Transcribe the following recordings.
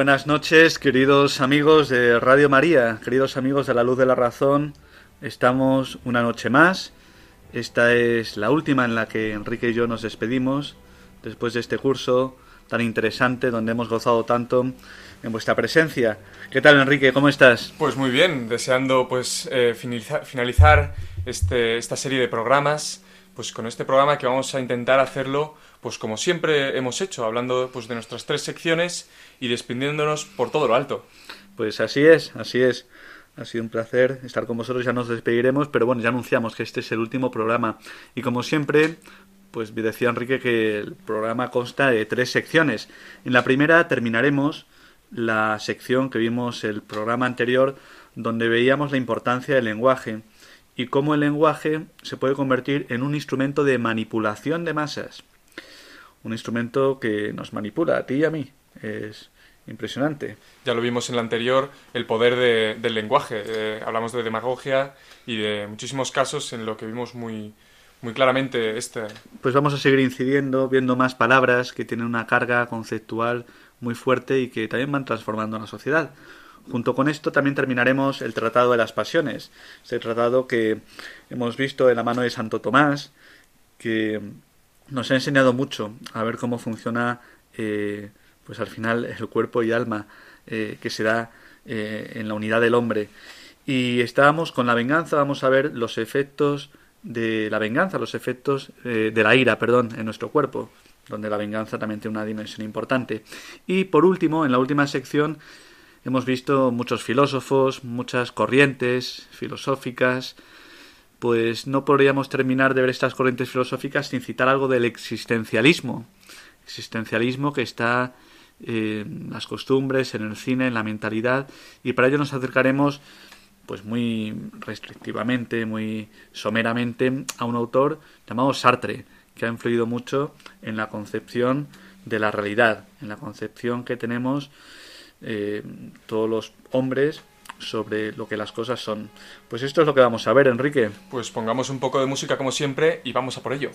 Buenas noches, queridos amigos de Radio María, queridos amigos de la Luz de la Razón. Estamos una noche más. Esta es la última en la que Enrique y yo nos despedimos después de este curso tan interesante donde hemos gozado tanto en vuestra presencia. ¿Qué tal, Enrique? ¿Cómo estás? Pues muy bien, deseando pues eh, finalizar, este, esta serie de programas, pues con este programa que vamos a intentar hacerlo pues como siempre hemos hecho, hablando pues de nuestras tres secciones y despidiéndonos por todo lo alto. Pues así es, así es. Ha sido un placer estar con vosotros, ya nos despediremos, pero bueno, ya anunciamos que este es el último programa. Y como siempre, pues decía Enrique que el programa consta de tres secciones. En la primera terminaremos la sección que vimos el programa anterior, donde veíamos la importancia del lenguaje y cómo el lenguaje se puede convertir en un instrumento de manipulación de masas. Un instrumento que nos manipula a ti y a mí. Es impresionante. Ya lo vimos en la anterior, el poder de, del lenguaje. Eh, hablamos de demagogia y de muchísimos casos en lo que vimos muy, muy claramente este. Pues vamos a seguir incidiendo, viendo más palabras que tienen una carga conceptual muy fuerte y que también van transformando la sociedad. Junto con esto también terminaremos el Tratado de las Pasiones, ese tratado que hemos visto en la mano de Santo Tomás, que nos ha enseñado mucho a ver cómo funciona eh, pues al final el cuerpo y alma eh, que se da eh, en la unidad del hombre. Y estábamos con la venganza, vamos a ver los efectos de la venganza, los efectos eh, de la ira, perdón, en nuestro cuerpo, donde la venganza también tiene una dimensión importante. Y por último, en la última sección, hemos visto muchos filósofos, muchas corrientes filosóficas, pues no podríamos terminar de ver estas corrientes filosóficas sin citar algo del existencialismo. Existencialismo que está en las costumbres, en el cine, en la mentalidad, y para ello nos acercaremos pues muy restrictivamente, muy someramente a un autor llamado Sartre, que ha influido mucho en la concepción de la realidad, en la concepción que tenemos eh, todos los hombres sobre lo que las cosas son. Pues esto es lo que vamos a ver, Enrique. Pues pongamos un poco de música como siempre y vamos a por ello.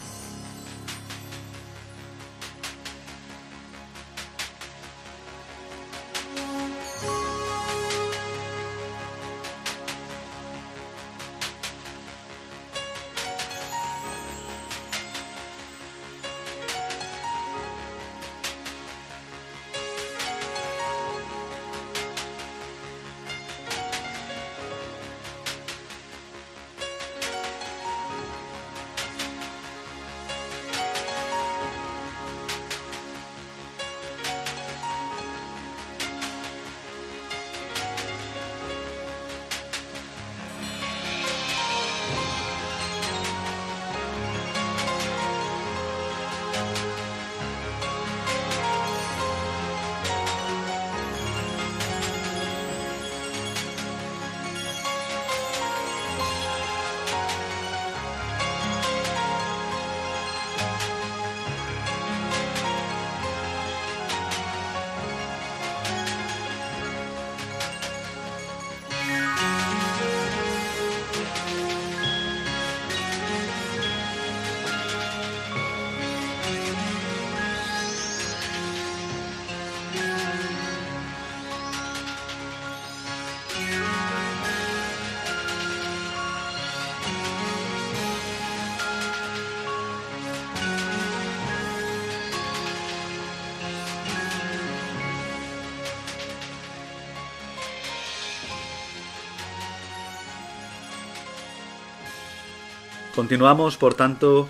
Continuamos, por tanto,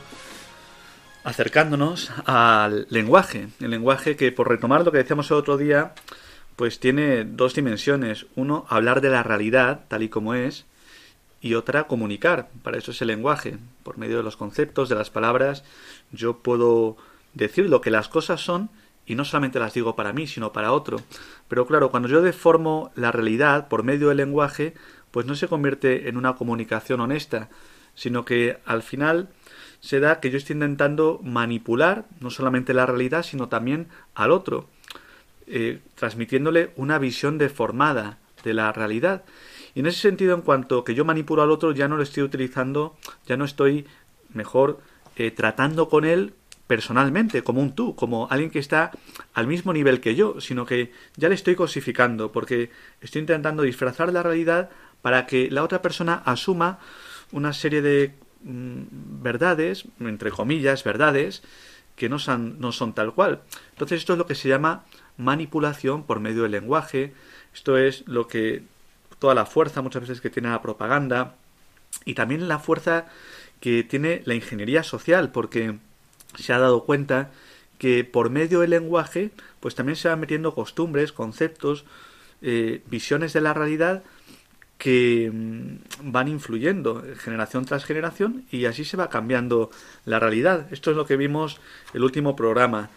acercándonos al lenguaje. El lenguaje que, por retomar lo que decíamos el otro día, pues tiene dos dimensiones. Uno, hablar de la realidad tal y como es, y otra, comunicar. Para eso es el lenguaje. Por medio de los conceptos, de las palabras, yo puedo decir lo que las cosas son y no solamente las digo para mí, sino para otro. Pero claro, cuando yo deformo la realidad por medio del lenguaje, pues no se convierte en una comunicación honesta, sino que al final se da que yo estoy intentando manipular no solamente la realidad, sino también al otro, eh, transmitiéndole una visión deformada de la realidad. Y en ese sentido, en cuanto que yo manipulo al otro, ya no lo estoy utilizando, ya no estoy mejor eh, tratando con él personalmente, como un tú, como alguien que está al mismo nivel que yo, sino que ya le estoy cosificando, porque estoy intentando disfrazar la realidad para que la otra persona asuma una serie de mm, verdades, entre comillas, verdades, que no son, no son tal cual. Entonces esto es lo que se llama manipulación por medio del lenguaje, esto es lo que toda la fuerza muchas veces que tiene la propaganda y también la fuerza que tiene la ingeniería social, porque se ha dado cuenta que por medio del lenguaje, pues también se van metiendo costumbres, conceptos, eh, visiones de la realidad que mm, van influyendo generación tras generación y así se va cambiando la realidad. Esto es lo que vimos el último programa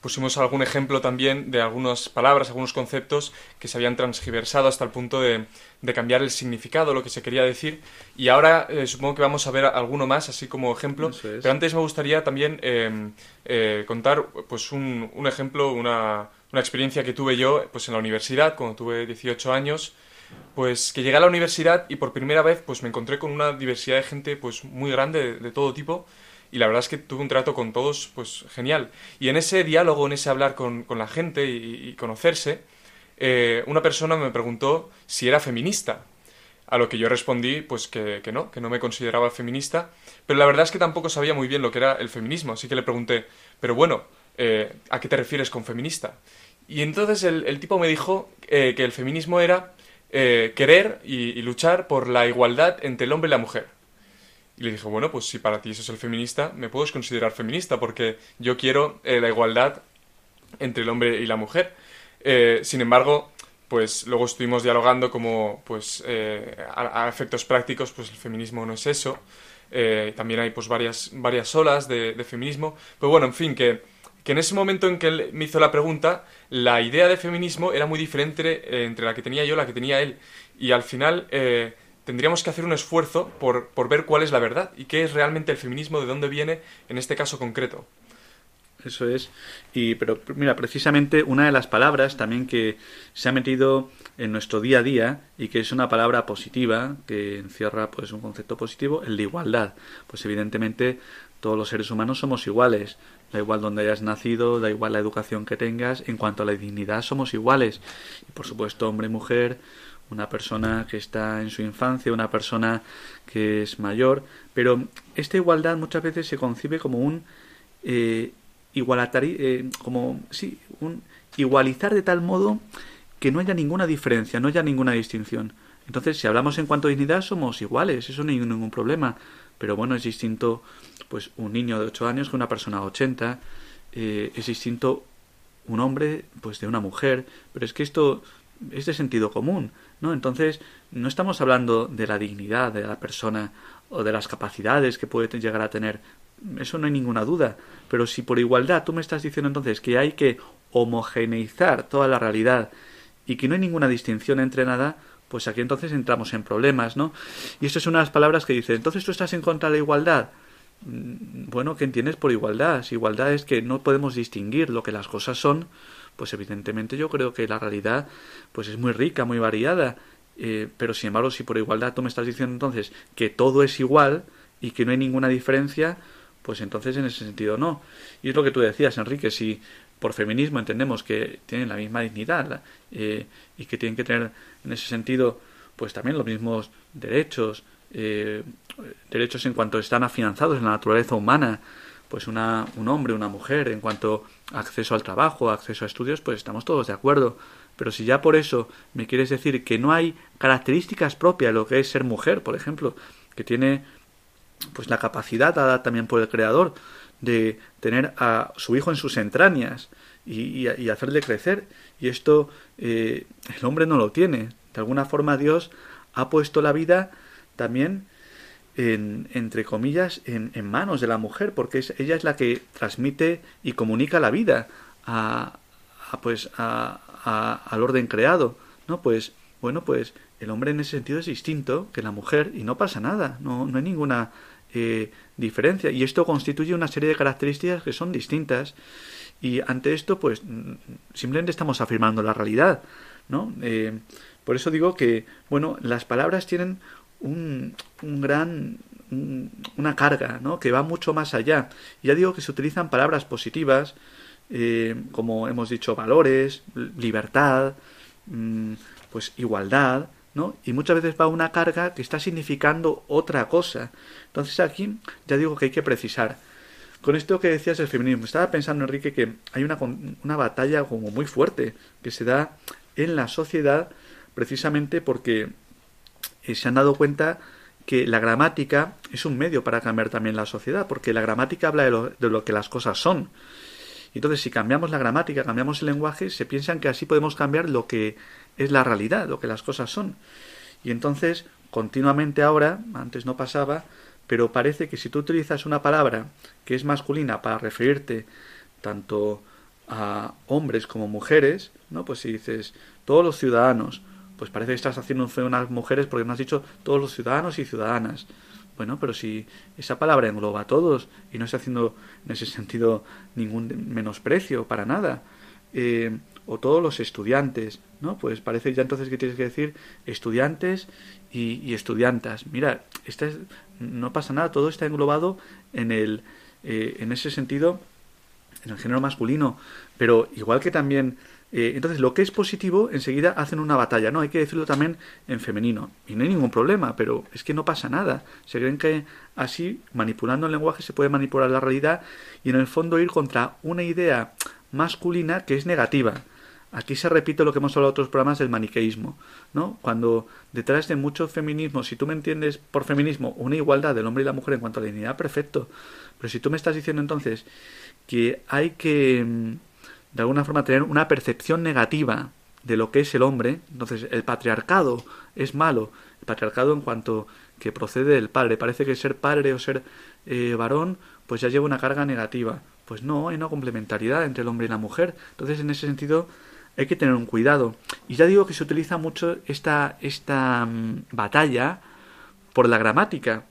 pusimos algún ejemplo también de algunas palabras, algunos conceptos que se habían transgiversado hasta el punto de, cambiar el significado, lo que se quería decir. Y ahora eh, supongo que vamos a ver alguno más, así como ejemplo. Pero antes me gustaría también em, eh, contar pues un, un ejemplo, una, una, experiencia que tuve yo pues en la universidad, cuando tuve 18 años. Pues que llegué a la universidad y por primera vez pues me encontré con una diversidad de gente pues muy grande de todo tipo y la verdad es que tuve un trato con todos pues genial. Y en ese diálogo, en ese hablar con, la gente y, conocerse, eh, una persona me preguntó si era feminista. A lo que yo respondí, pues que, no, que no me consideraba feminista, pero la verdad es que tampoco sabía muy bien lo que era el feminismo, así que le pregunté, pero bueno, eh, ¿a qué te refieres con feminista? Y entonces el, tipo me dijo eh, que el feminismo era querer y luchar por la igualdad entre el hombre y la mujer. Y le dije, bueno, pues si para ti eso es el feminista, me puedes considerar feminista porque yo quiero eh, la igualdad entre el hombre y la mujer. Eh, sin embargo, pues luego estuvimos dialogando como, pues, eh, a, efectos prácticos, pues el feminismo no es eso. también hay, pues, varias, varias olas de, feminismo. Pero bueno, en fin, que, que, en ese momento en que él me hizo la pregunta, la idea de feminismo era muy diferente entre la que tenía yo y la que tenía él. Y al final tendríamos que hacer un esfuerzo por, ver cuál es la verdad y qué es realmente el feminismo, de dónde viene en este caso concreto. Eso es. Y, pero mira, precisamente una de las palabras también que se ha metido en nuestro día a día y que es una palabra positiva, que encierra pues un concepto positivo, el de igualdad. Pues evidentemente todos los seres humanos somos iguales. Da igual donde hayas nacido, da igual la educación que tengas, en cuanto a la dignidad somos iguales. Y por supuesto, hombre y mujer, una persona que está en su infancia, una persona que es mayor, pero esta igualdad muchas veces se concibe como un eh, eh, como sí, un igualizar de tal modo que no haya ninguna diferencia, no haya ninguna distinción. Entonces, si hablamos en cuanto a dignidad, somos iguales, eso no hay ningún problema. Pero bueno, es distinto pues un niño de 8 años que una persona de 80, eh, es distinto un hombre pues de una mujer, pero es que esto es de sentido común. ¿no? Entonces, no estamos hablando de la dignidad de la persona o de las capacidades que puede llegar a tener. Eso no hay ninguna duda. Pero si por igualdad tú me estás diciendo entonces que hay que homogeneizar toda la realidad y que no hay ninguna distinción entre nada, pues aquí entonces entramos en problemas, ¿no? Y esto es una de las palabras que dice, entonces tú estás en contra de la igualdad. Mm, bueno, ¿qué entiendes por igualdad? Si igualdad es que no podemos distinguir lo que las cosas son pues evidentemente yo creo que la realidad pues es muy rica, muy variada, eh, pero sin embargo si por igualdad tú me estás diciendo entonces que todo es igual y que no hay ninguna diferencia, pues entonces en ese sentido no. Y es lo que tú decías, Enrique, si por feminismo entendemos que tienen la misma dignidad eh, y que tienen que tener en ese sentido pues también los mismos derechos, eh, derechos en cuanto están afianzados en la naturaleza humana, pues una, un hombre, una mujer, en cuanto a acceso al trabajo, acceso a estudios, pues estamos todos de acuerdo. Pero si ya por eso me quieres decir que no hay características propias de lo que es ser mujer, por ejemplo, que tiene pues la capacidad dada también por el creador de tener a su hijo en sus entrañas y, hacerle crecer. Y esto eh, el hombre no lo tiene. De alguna forma Dios ha puesto la vida también en, entre comillas, en, en, manos de la mujer, porque es, ella es la que transmite y comunica la vida a, pues a, al orden creado, ¿no? Pues bueno, pues el hombre en ese sentido es distinto que la mujer y no pasa nada, no, no hay ninguna eh, diferencia. Y esto constituye una serie de características que son distintas y ante esto pues simplemente estamos afirmando la realidad, ¿no? Eh, por eso digo que, bueno, las palabras tienen un, un gran una carga, ¿no? Que va mucho más allá. Ya digo que se utilizan palabras positivas, eh, como hemos dicho, valores, libertad, mm, pues igualdad, ¿no? Y muchas veces va una carga que está significando otra cosa. Entonces aquí ya digo que hay que precisar. Con esto que decías del feminismo, estaba pensando, Enrique, que hay una, una batalla como muy fuerte que se da en la sociedad precisamente porque eh, se han dado cuenta que la gramática es un medio para cambiar también la sociedad, porque la gramática habla de lo, de lo que las cosas son. Entonces, si cambiamos la gramática, cambiamos el lenguaje, se piensan que así podemos cambiar lo que es la realidad, lo que las cosas son. Y entonces, continuamente ahora, antes no pasaba, pero parece que si tú utilizas una palabra que es masculina para referirte tanto a hombres como mujeres, ¿no? Pues si dices todos los ciudadanos, pues parece que estás haciendo un feo a unas mujeres porque no has dicho todos los ciudadanos y ciudadanas. Bueno, pero si esa palabra engloba a todos y no está haciendo en ese sentido ningún menosprecio para nada. Eh, o todos los estudiantes, ¿no? Pues parece ya entonces que tienes que decir estudiantes y, estudiantas. Mira, esta no pasa nada, todo está englobado en el, eh, en ese sentido, en el género masculino, pero igual que también eh, entonces, lo que es positivo, enseguida hacen una batalla, ¿no? Hay que decirlo también en femenino. Y no hay ningún problema, pero es que no pasa nada. Se creen que así, manipulando el lenguaje, se puede manipular la realidad y en el fondo ir contra una idea masculina que es negativa. Aquí se repite lo que hemos hablado en otros programas del maniqueísmo, ¿no? Cuando detrás de mucho feminismo, si tú me entiendes por feminismo una igualdad del hombre y la mujer en cuanto a la dignidad, perfecto. Pero si tú me estás diciendo entonces que hay que mm, de alguna forma tener una percepción negativa de lo que es el hombre, entonces el patriarcado es malo, el patriarcado en cuanto que procede del padre, parece que ser padre o ser eh, varón pues ya lleva una carga negativa, pues no, hay una complementariedad entre el hombre y la mujer, entonces en ese sentido hay que tener un cuidado. Y ya digo que se utiliza mucho esta, esta mm, batalla por la gramática,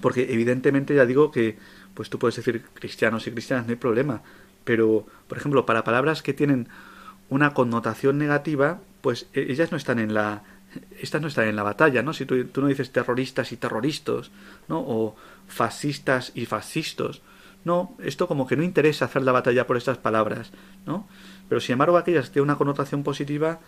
porque evidentemente ya digo que pues tú puedes decir cristianos y cristianas, no hay problema, pero, por ejemplo, para palabras que tienen una connotación negativa, pues e, ellas no están en la estas no están en la batalla, ¿no? Si tú, no dices terroristas y terroristas, ¿no? O fascistas y fascistas, no, esto como que no interesa hacer la batalla por estas palabras, ¿no? Pero sin embargo aquellas que tienen una connotación positiva,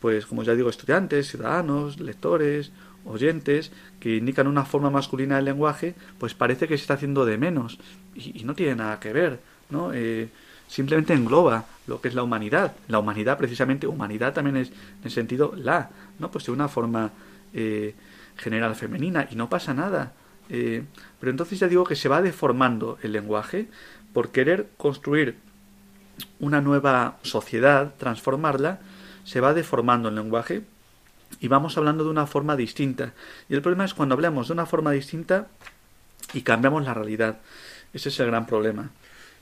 pues como ya digo, estudiantes, ciudadanos, lectores, oyentes, que indican una forma masculina del lenguaje, pues parece que se está haciendo de menos y no tiene nada que ver. ¿no? Eh, simplemente engloba lo que es la humanidad. La humanidad, precisamente, humanidad también es, en el sentido, la, ¿no? Pues de una forma eh, general femenina, y no pasa nada. Eh, pero entonces ya digo que se va deformando el lenguaje por querer construir una nueva sociedad, transformarla, se va deformando el lenguaje y vamos hablando de una forma distinta. Y el problema es cuando hablamos de una forma distinta y cambiamos la realidad. Ese es el gran problema.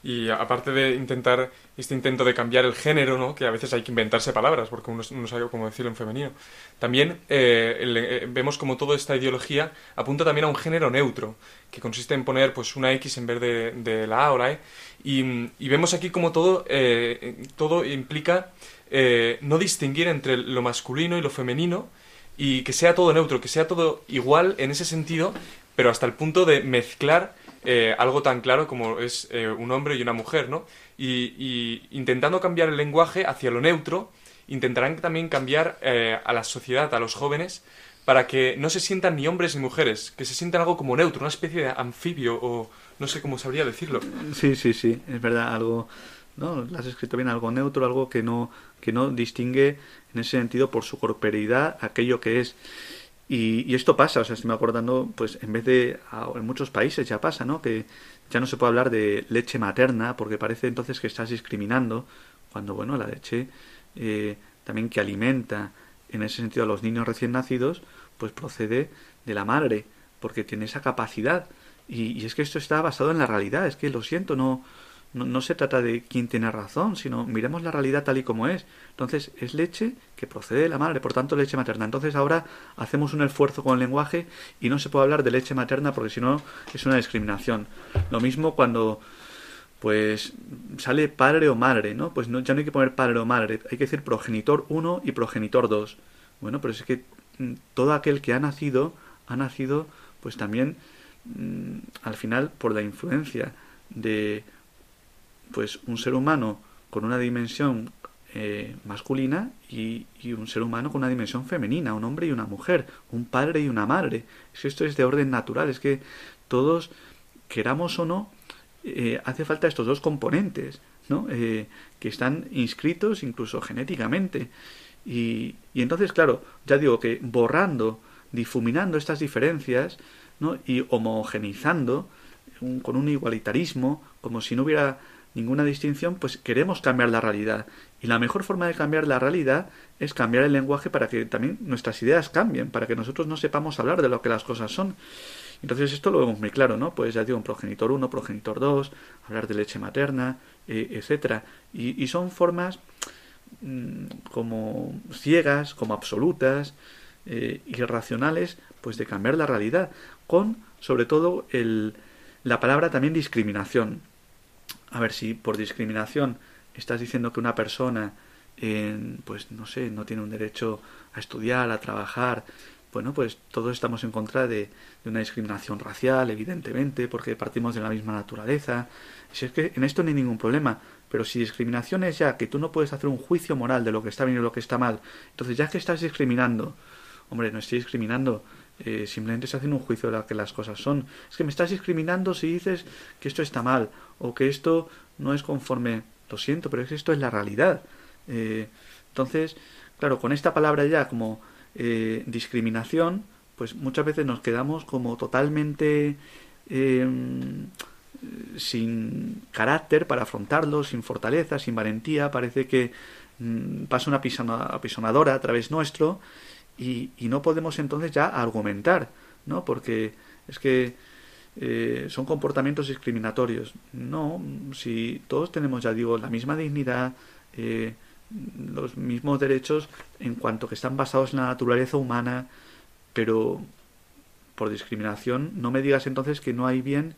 Y aparte de intentar este intento de cambiar el género, ¿no? que a veces hay que inventarse palabras porque uno no sabe cómo decirlo en femenino, también eh, eh, vemos como toda esta ideología apunta también a un género neutro, que consiste en poner pues una X en vez de, la A o la E. Y, vemos aquí como todo, eh, todo implica no distinguir entre lo masculino y lo femenino y que sea todo neutro, que sea todo igual en ese sentido, pero hasta el punto de mezclar eh, algo tan claro como es eh, un hombre y una mujer, ¿no? Y, intentando cambiar el lenguaje hacia lo neutro, intentarán también cambiar eh, a la sociedad, a los jóvenes, para que no se sientan ni hombres ni mujeres, que se sientan algo como neutro, una especie de anfibio o no sé cómo sabría decirlo. Sí, sí, sí, es verdad, algo, ¿no? Lo has escrito bien, algo neutro, algo que no, que no distingue en ese sentido por su corporeidad aquello que es. Y, esto pasa, o sea, estoy acordando, pues en vez de, en muchos países ya pasa, ¿no? Que ya no se puede hablar de leche materna porque parece entonces que estás discriminando, cuando, bueno, la leche eh, también que alimenta en ese sentido a los niños recién nacidos, pues procede de la madre, porque tiene esa capacidad. Y, y, es que esto está basado en la realidad, es que lo siento, no, no, se trata de quién tiene razón, sino miremos la realidad tal y como es. Entonces, es leche que procede de la madre, por tanto, leche materna. Entonces, ahora hacemos un esfuerzo con el lenguaje y no se puede hablar de leche materna porque si no es una discriminación. Lo mismo cuando pues sale padre o madre, ¿no? Pues no, ya no hay que poner padre o madre, hay que decir progenitor 1 y progenitor 2. Bueno, pero es que mm, todo aquel que ha nacido, ha nacido pues también mm, al final por la influencia de pues un ser humano con una dimensión eh, masculina y, un ser humano con una dimensión femenina, un hombre y una mujer, un padre y una madre. Es esto es de orden natural, es que todos, queramos o no, eh, hace falta estos dos componentes, ¿no? Eh, que están inscritos incluso genéticamente. Y, y entonces, claro, ya digo que borrando, difuminando estas diferencias, ¿no? y homogenizando con un igualitarismo, como si no hubiera ninguna distinción, pues queremos cambiar la realidad. Y la mejor forma de cambiar la realidad es cambiar el lenguaje para que también nuestras ideas cambien, para que nosotros no sepamos hablar de lo que las cosas son. Entonces esto lo vemos muy claro, ¿no? Pues ya digo, un progenitor 1, progenitor 2, hablar de leche materna, eh, etcétera. Y, son formas mm, como ciegas, como absolutas, eh, irracionales, pues de cambiar la realidad, con sobre todo el, la palabra también discriminación a ver si por discriminación estás diciendo que una persona, pues no sé, no tiene un derecho a estudiar, a trabajar, bueno, pues todos estamos en contra de, una discriminación racial, evidentemente, porque partimos de la misma naturaleza. Si es que en esto no hay ningún problema, pero si discriminación es ya que tú no puedes hacer un juicio moral de lo que está bien y lo que está mal, entonces ya que estás discriminando, hombre, no estoy discriminando, eh, simplemente se haciendo un juicio de lo que las cosas son. Es que me estás discriminando si dices que esto está mal o que esto no es conforme. Lo siento, pero es que esto es la realidad. Eh, entonces, claro, con esta palabra ya como eh, discriminación, pues muchas veces nos quedamos como totalmente em, sin carácter para afrontarlo, sin fortaleza, sin valentía. Parece que mm, pasa una apisonadora a través nuestro y, y no podemos entonces ya argumentar, ¿no? Porque es que eh, son comportamientos discriminatorios. No, si todos tenemos, ya digo, la misma dignidad, eh, los mismos derechos en cuanto que están basados en la naturaleza humana, pero por discriminación no me digas entonces que no hay bien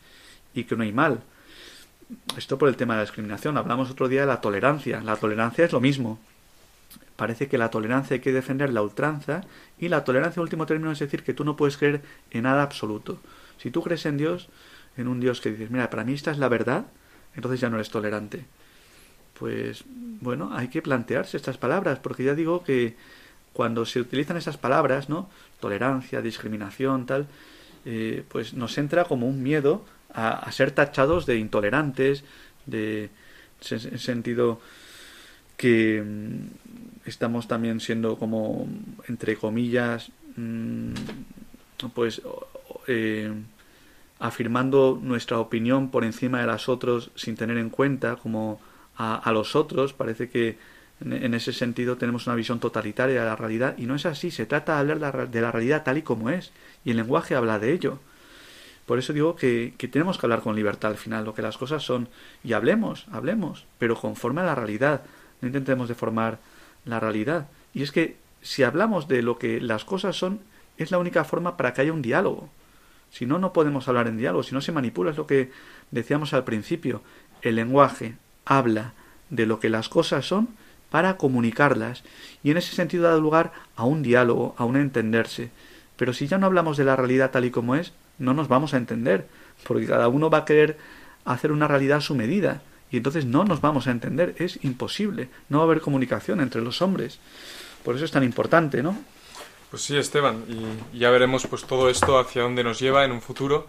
y que no hay mal. Esto por el tema de la discriminación. Hablamos otro día de la tolerancia. La tolerancia es lo mismo parece que la tolerancia hay que defender la ultranza y la tolerancia, último término, es decir que tú no puedes creer en nada absoluto. Si tú crees en Dios, en un Dios que dices, mira, para mí esta es la verdad, entonces ya no eres tolerante. Pues bueno, hay que plantearse estas palabras, porque ya digo que cuando se utilizan esas palabras, ¿no? Tolerancia, discriminación, tal, eh, pues nos entra como un miedo a, a ser tachados de intolerantes, de en sentido que mm, estamos también siendo como, entre comillas, mm, pues eh, afirmando nuestra opinión por encima de las otros sin tener en cuenta como a, los otros. Parece que en, ese sentido tenemos una visión totalitaria de la realidad y no es así. Se trata de hablar de la realidad tal y como es y el lenguaje habla de ello. Por eso digo que, que, tenemos que hablar con libertad al final, lo que las cosas son. Y hablemos, hablemos, pero conforme a la realidad, no intentemos deformar la realidad. Y es que si hablamos de lo que las cosas son, es la única forma para que haya un diálogo. Si no, no podemos hablar en diálogo, si no se manipula, es lo que decíamos al principio. El lenguaje habla de lo que las cosas son para comunicarlas y en ese sentido da lugar a un diálogo, a un entenderse. Pero si ya no hablamos de la realidad tal y como es, no nos vamos a entender, porque cada uno va a querer hacer una realidad a su medida y entonces no nos vamos a entender, es imposible, no va a haber comunicación entre los hombres. Por eso es tan importante, ¿no? Pues sí, Esteban, y ya veremos pues todo esto hacia dónde nos lleva en un futuro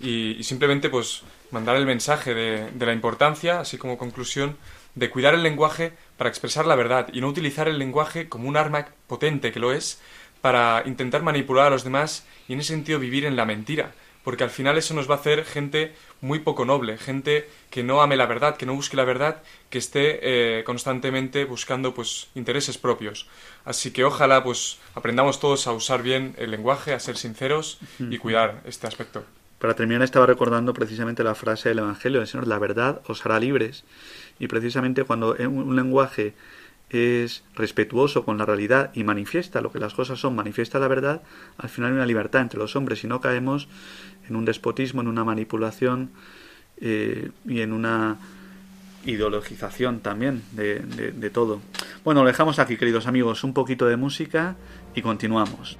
y, simplemente pues mandar el mensaje de, de, la importancia, así como conclusión, de cuidar el lenguaje para expresar la verdad y no utilizar el lenguaje como un arma potente que lo es para intentar manipular a los demás y en ese sentido vivir en la mentira, porque al final eso nos va a hacer gente muy poco noble, gente que no ame la verdad, que no busque la verdad, que esté eh, constantemente buscando pues intereses propios. Así que ojalá pues aprendamos todos a usar bien el lenguaje, a ser sinceros y cuidar este aspecto. Para terminar estaba recordando precisamente la frase del Evangelio del Señor, la verdad os hará libres. Y precisamente cuando un lenguaje es respetuoso con la realidad y manifiesta lo que las cosas son, manifiesta la verdad, al final hay una libertad entre los hombres y no caemos en un despotismo, en una manipulación eh, y en una ideologización también de, de todo. Bueno, lo dejamos aquí, queridos amigos, un poquito de música y continuamos.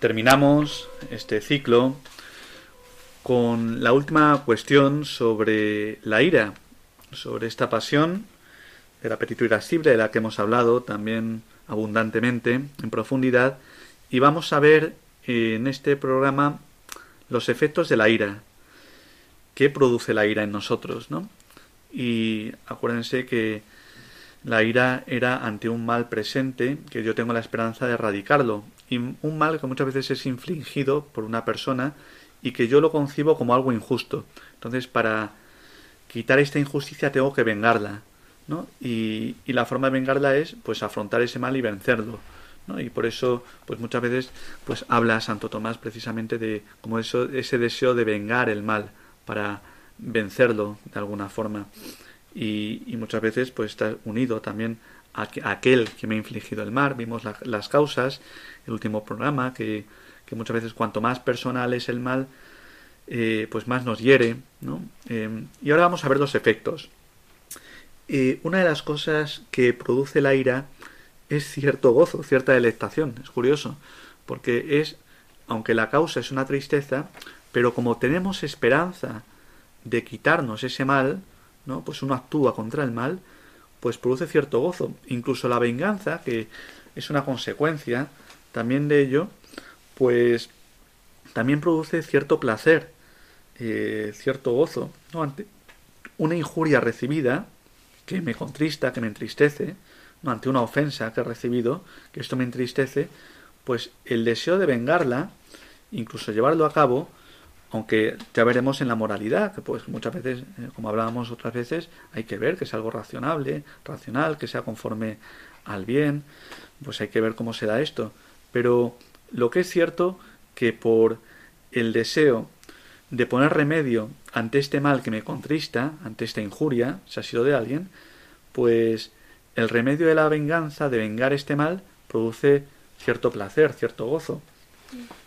Terminamos este ciclo con la última cuestión sobre la ira, sobre esta pasión del apetito irascible de la que hemos hablado también abundantemente, en profundidad, y vamos a ver en este programa los efectos de la ira, qué produce la ira en nosotros, ¿no? Y acuérdense que la ira era ante un mal presente que yo tengo la esperanza de erradicarlo un mal que muchas veces es infligido por una persona y que yo lo concibo como algo injusto. Entonces, para quitar esta injusticia tengo que vengarla, ¿no? Y, y la forma de vengarla es, pues, afrontar ese mal y vencerlo, ¿no? Y por eso, pues, muchas veces, pues, habla Santo Tomás precisamente de como eso, ese deseo de vengar el mal para vencerlo de alguna forma. Y, y muchas veces, pues, está unido también a, aquel que me ha infligido el mal. Vimos las causas el último programa, que, muchas veces cuanto más personal es el mal, eh, pues más nos hiere. ¿no? Em, y ahora vamos a ver los efectos. Eh, una de las cosas que produce la ira es cierto gozo, cierta delectación. Es curioso, porque es, aunque la causa es una tristeza, pero como tenemos esperanza de quitarnos ese mal, ¿no? pues uno actúa contra el mal, pues produce cierto gozo. Incluso la venganza, que es una consecuencia, también de ello, pues también produce cierto placer, eh, cierto gozo, ¿no? Ante una injuria recibida, que me contrista, que me entristece, ¿no? ante una ofensa que he recibido, que esto me entristece, pues el deseo de vengarla, incluso llevarlo a cabo, aunque ya veremos en la moralidad, que pues muchas veces, eh, como hablábamos otras veces, hay que ver que es algo racionable, racional, que sea conforme al bien, pues hay que ver cómo se da esto. Pero lo que es cierto que por el deseo de poner remedio ante este mal que me contrista, ante esta injuria, si ha sido de alguien, pues el remedio de la venganza, de vengar este mal, produce cierto placer, cierto gozo.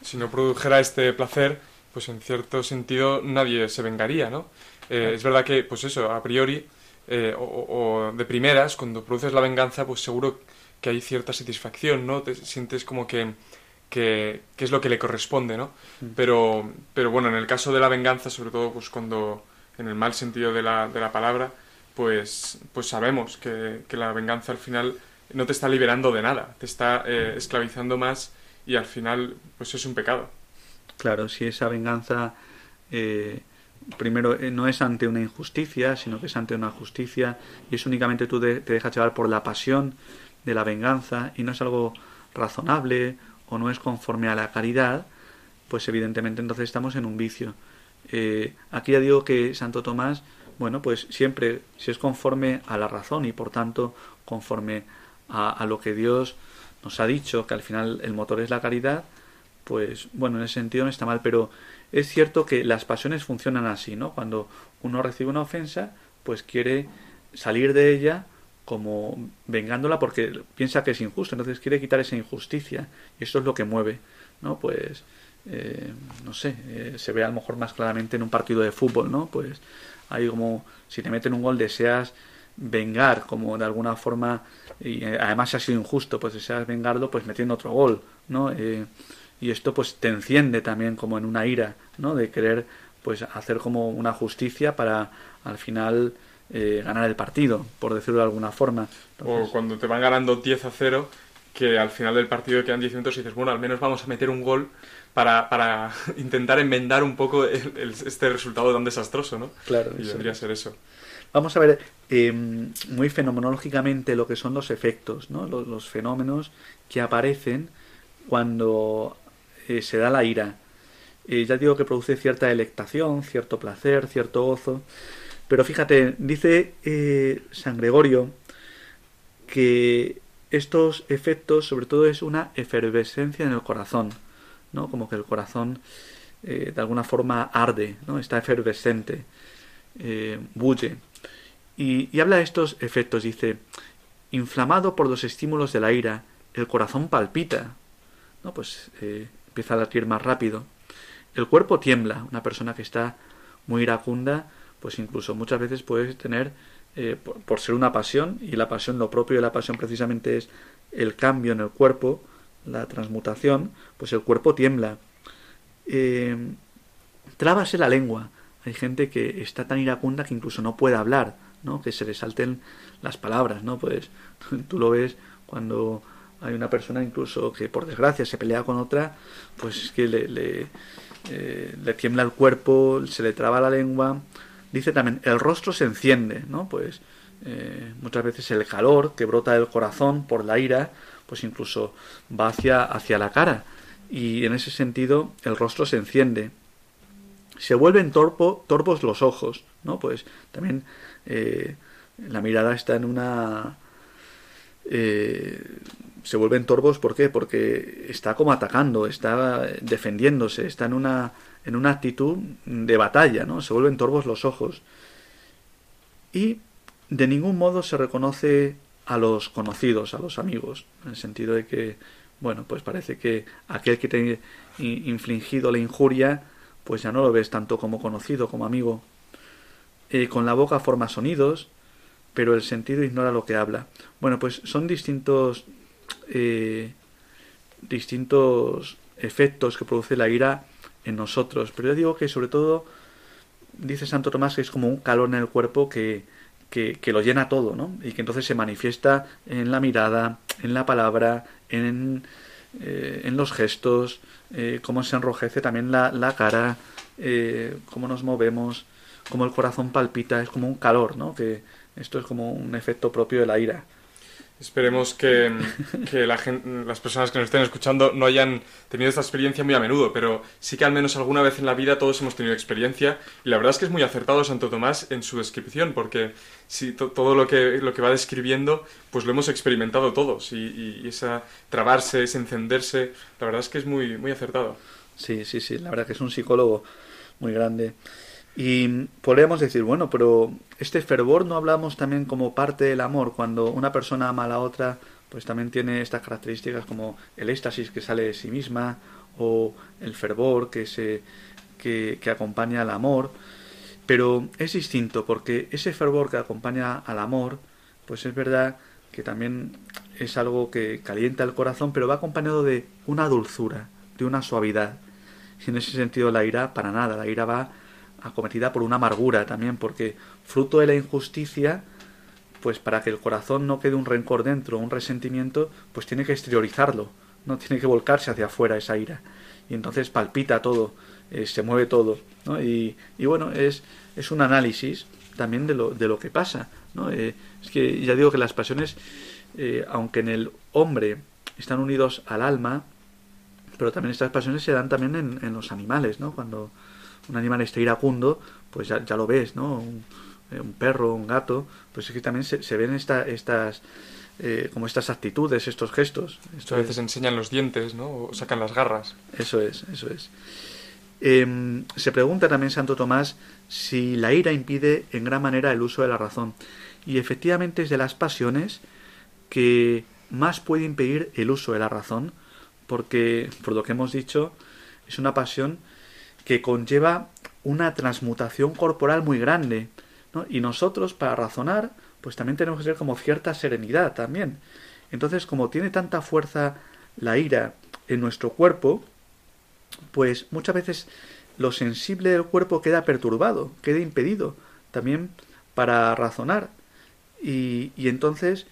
Si no produjera este placer, pues en cierto sentido nadie se vengaría, ¿no? Eh, es verdad que, pues eso, a priori, eh, o, o, de primeras, cuando produces la venganza, pues seguro que hay cierta satisfacción, ¿no? Te sientes como que, qué es lo que le corresponde, ¿no? Mm. Pero, pero bueno, en el caso de la venganza, sobre todo pues cuando, en el mal sentido de la, de la palabra, pues, pues sabemos que, que, la venganza al final no te está liberando de nada, te está eh, esclavizando más y al final pues es un pecado. Claro, si esa venganza eh, primero eh, no es ante una injusticia, sino que es ante una justicia y es únicamente tú te dejas llevar por la pasión de la venganza y no es algo razonable o no es conforme a la caridad, pues evidentemente entonces estamos en un vicio. Eh, aquí ya digo que Santo Tomás, bueno, pues siempre, si es conforme a la razón y por tanto conforme a, a lo que Dios nos ha dicho, que al final el motor es la caridad, pues bueno, en ese sentido no está mal, pero es cierto que las pasiones funcionan así, ¿no? Cuando uno recibe una ofensa, pues quiere salir de ella como vengándola porque piensa que es injusto, entonces quiere quitar esa injusticia y eso es lo que mueve, ¿no? Pues eh, no sé, eh, se ve a lo mejor más claramente en un partido de fútbol, ¿no? Pues hay como si te meten un gol deseas vengar como de alguna forma y eh, además si ha sido injusto pues deseas vengarlo pues metiendo otro gol, ¿no? y esto pues te enciende también como en una ira, ¿no? De querer pues hacer como una justicia para al final eh, ganar el partido, por decirlo de alguna forma. O cuando te van ganando 10 a 0, que al final del partido quedan 10 minutos y dices, bueno, al menos vamos a meter un gol para, para intentar enmendar un poco este resultado tan desastroso, ¿no? Claro. Y vendría a ser eso. Vamos a ver em, muy fenomenológicamente lo que son los efectos, ¿no? Los, los fenómenos que aparecen cuando eh, se da la ira. Eh, ya digo que produce cierta electación, cierto placer, cierto gozo. Pero fíjate, dice eh, San Gregorio que estos efectos sobre todo es una efervescencia en el corazón, ¿no? Como que el corazón de alguna forma arde, ¿no? Está efervescente, bulle. Y, y, habla de estos efectos, dice, inflamado por los estímulos de la ira, el corazón palpita, ¿no? Pues empieza a latir más rápido. El cuerpo tiembla. Una persona que está muy iracunda, pues incluso muchas veces puede tener, eh, por, ser una pasión, y la pasión, lo propio de la pasión precisamente es el cambio en el cuerpo, la transmutación, pues el cuerpo tiembla. Eh, trábase la lengua. Hay gente que está tan iracunda que incluso no puede hablar, ¿no? Que se le salten las palabras, ¿no? Pues tú lo ves cuando hay una persona incluso que por desgracia se pelea con otra, pues es que le, eh, le tiembla el cuerpo, se le traba la lengua. Dice también, el rostro se enciende, ¿no? Pues eh, muchas veces el calor que brota del corazón por la ira, pues incluso va hacia, hacia la cara. Y en ese sentido el rostro se enciende. Se vuelven torpo, torpos los ojos, ¿no? Pues también eh, la mirada está en una se vuelven torvos, ¿por qué? Porque está como atacando, está defendiéndose, está en una, en una actitud de batalla, ¿no? Se vuelven torvos los ojos. Y de ningún modo se reconoce a los conocidos, a los amigos, en el sentido de que, bueno, pues parece que aquel que te ha infligido la injuria, pues ya no lo ves tanto como conocido, como amigo. Eh, con la boca forma sonidos, pero el sentido ignora lo que habla. Bueno, pues son distintos eh, distintos efectos que produce la ira en nosotros. Pero yo digo que sobre todo, dice Santo Tomás, que es como un calor en el cuerpo que, que, lo llena todo, ¿no? Y que entonces se manifiesta en la mirada, en la palabra, en, eh, en los gestos, eh, cómo se enrojece también la, la cara, eh, cómo nos movemos, cómo el corazón palpita, es como un calor, ¿no? Que esto es como un efecto propio de la ira. Esperemos que, la las personas que nos estén escuchando no hayan tenido esta experiencia muy a menudo, pero sí que al menos alguna vez en la vida todos hemos tenido experiencia y la verdad es que es muy acertado Santo Tomás en su descripción porque si todo lo que, lo que va describiendo pues lo hemos experimentado todos y, y, esa trabarse, ese encenderse, la verdad es que es muy, muy acertado. Sí, sí, sí, la verdad que es un psicólogo muy grande. Y podríamos decir, bueno, pero este fervor no hablamos también como parte del amor, cuando una persona ama a la otra, pues también tiene estas características como el éxtasis que sale de sí misma o el fervor que se que, que acompaña al amor, pero es distinto porque ese fervor que acompaña al amor, pues es verdad que también es algo que calienta el corazón, pero va acompañado de una dulzura, de una suavidad. Y en ese sentido la ira, para nada, la ira va acometida por una amargura también, porque fruto de la injusticia, pues para que el corazón no quede un rencor dentro, un resentimiento, pues tiene que exteriorizarlo, no tiene que volcarse hacia afuera esa ira. Y entonces palpita todo, eh, se mueve todo. ¿no? Y, y, bueno, es, es un análisis también de lo, de lo que pasa. ¿no? Eh, es que ya digo que las pasiones, eh, aunque en el hombre están unidos al alma, pero también estas pasiones se dan también en, en los animales, ¿no? Cuando un animal está iracundo, pues ya, ya lo ves, ¿no? Un, un, perro, un gato, pues es que también se, se ven esta, estas eh, como estas actitudes, estos gestos. Esto a veces es... enseñan los dientes, ¿no? O sacan las garras. Eso es, eso es. Eh, se pregunta también Santo Tomás si la ira impide en gran manera el uso de la razón. Y efectivamente es de las pasiones que más puede impedir el uso de la razón, porque, por lo que hemos dicho, es una pasión que conlleva una transmutación corporal muy grande. ¿no? Y nosotros, para razonar, pues también tenemos que ser como cierta serenidad también. Entonces, como tiene tanta fuerza la ira en nuestro cuerpo, pues muchas veces lo sensible del cuerpo queda perturbado, queda impedido también para razonar. Y, y entonces,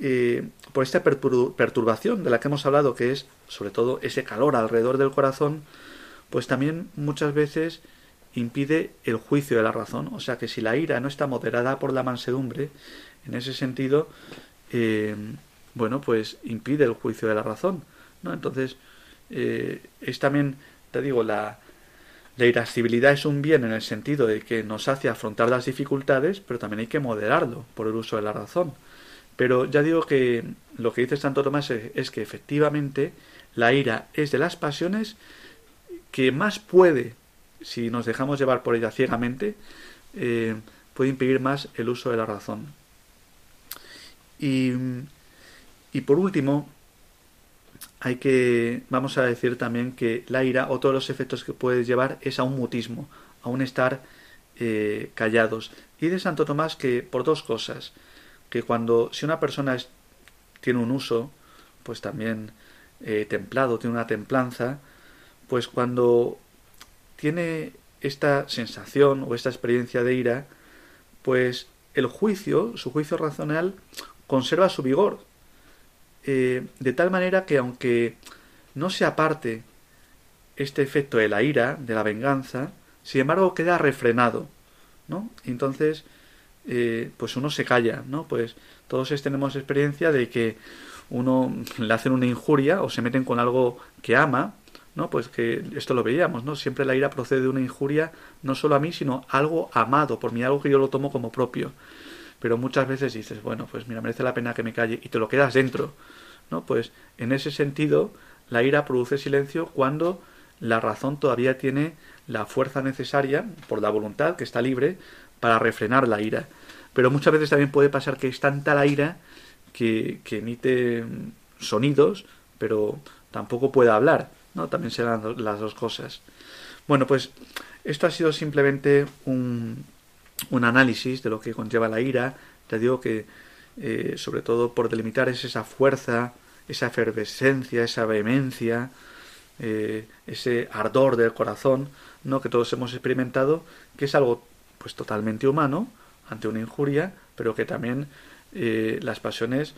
eh, por esta perturbación de la que hemos hablado, que es sobre todo ese calor alrededor del corazón, pues también muchas veces impide el juicio de la razón. O sea que si la ira no está moderada por la mansedumbre, en ese sentido, eh, bueno, pues impide el juicio de la razón. ¿no? Entonces, eh, es también, te digo, la, la irascibilidad es un bien en el sentido de que nos hace afrontar las dificultades, pero también hay que moderarlo por el uso de la razón. Pero ya digo que lo que dice Santo Tomás es, es que efectivamente la ira es de las pasiones que más puede si nos dejamos llevar por ella ciegamente, eh, puede impedir más el uso de la razón. Y, y, por último, hay que, vamos a decir también que la ira o todos los efectos que puede llevar es a un mutismo, a un estar eh, callados. Y de Santo Tomás que por dos cosas, que cuando si una persona es, tiene un uso, pues también eh, templado, tiene una templanza, pues cuando tiene esta sensación o esta experiencia de ira, pues el juicio, su juicio racional, conserva su vigor. Eh, de tal manera que aunque no se aparte este efecto de la ira, de la venganza, sin embargo queda refrenado, ¿no? Entonces, eh, pues uno se calla, ¿no? Pues todos tenemos experiencia de que uno le hacen una injuria o se meten con algo que ama ¿no? Pues que esto lo veíamos, ¿no? Siempre la ira procede de una injuria no solo a mí, sino algo amado por mí, algo que yo lo tomo como propio. Pero muchas veces dices, bueno, pues mira, merece la pena que me calle y te lo quedas dentro, ¿no? Pues en ese sentido, la ira produce silencio cuando la razón todavía tiene la fuerza necesaria, por la voluntad, que está libre, para refrenar la ira. Pero muchas veces también puede pasar que es tanta la ira que, que emite sonidos, pero tampoco puede hablar. ¿No? También serán las dos cosas. Bueno, pues esto ha sido simplemente un, un análisis de lo que conlleva la ira. Te digo que, eh, sobre todo por delimitar, es esa fuerza, esa efervescencia, esa vehemencia, eh, ese ardor del corazón, ¿no? que todos hemos experimentado, que es algo pues totalmente humano ante una injuria, pero que también eh, las pasiones,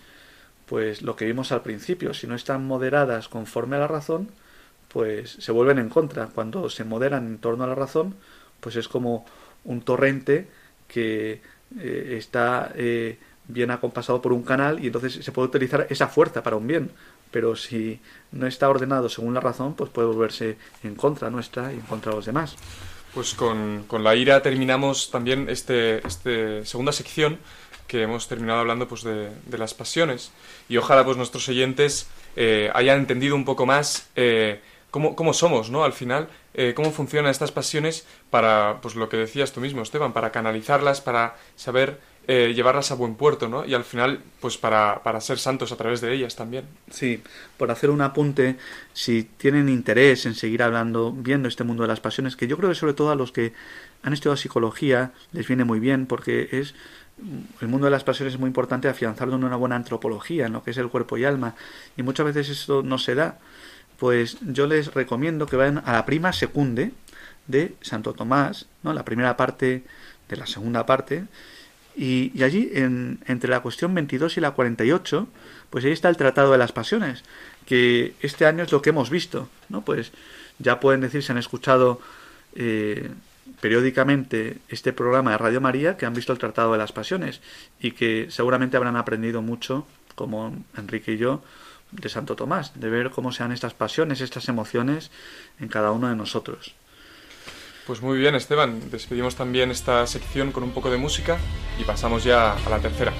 pues lo que vimos al principio, si no están moderadas conforme a la razón, pues se vuelven en contra. Cuando se moderan en torno a la razón, pues es como un torrente que eh, está eh, bien acompasado por un canal y entonces se puede utilizar esa fuerza para un bien. Pero si no está ordenado según la razón, pues puede volverse en contra nuestra y en contra de los demás. Pues con, con la ira terminamos también este, este segunda sección que hemos terminado hablando pues de, de las pasiones y ojalá pues nuestros oyentes eh, hayan entendido un poco más eh, cómo, somos, ¿no? Al final, eh, cómo funcionan estas pasiones para, pues lo que decías tú mismo, Esteban, para canalizarlas, para saber eh, llevarlas a buen puerto, ¿no? Y al final, pues para, para ser santos a través de ellas también. Sí, por hacer un apunte, si tienen interés en seguir hablando, viendo este mundo de las pasiones, que yo creo que sobre todo a los que han estudiado psicología les viene muy bien porque es el mundo de las pasiones es muy importante afianzarlo en una buena antropología, en lo que es el cuerpo y alma, y muchas veces eso no se da. Pues yo les recomiendo que vayan a la prima secunde de Santo Tomás, ¿no? la primera parte de la segunda parte, y, allí, en, entre la cuestión 22 y la 48, pues ahí está el Tratado de las Pasiones, que este año es lo que hemos visto, ¿no? Pues ya pueden decir, se han escuchado eh, periódicamente este programa de Radio María, que han visto el Tratado de las Pasiones y que seguramente habrán aprendido mucho, como Enrique y yo, de Santo Tomás, de ver cómo sean estas pasiones, estas emociones en cada uno de nosotros. Pues muy bien, Esteban. Despedimos también esta sección con un poco de música y pasamos ya a la tercera.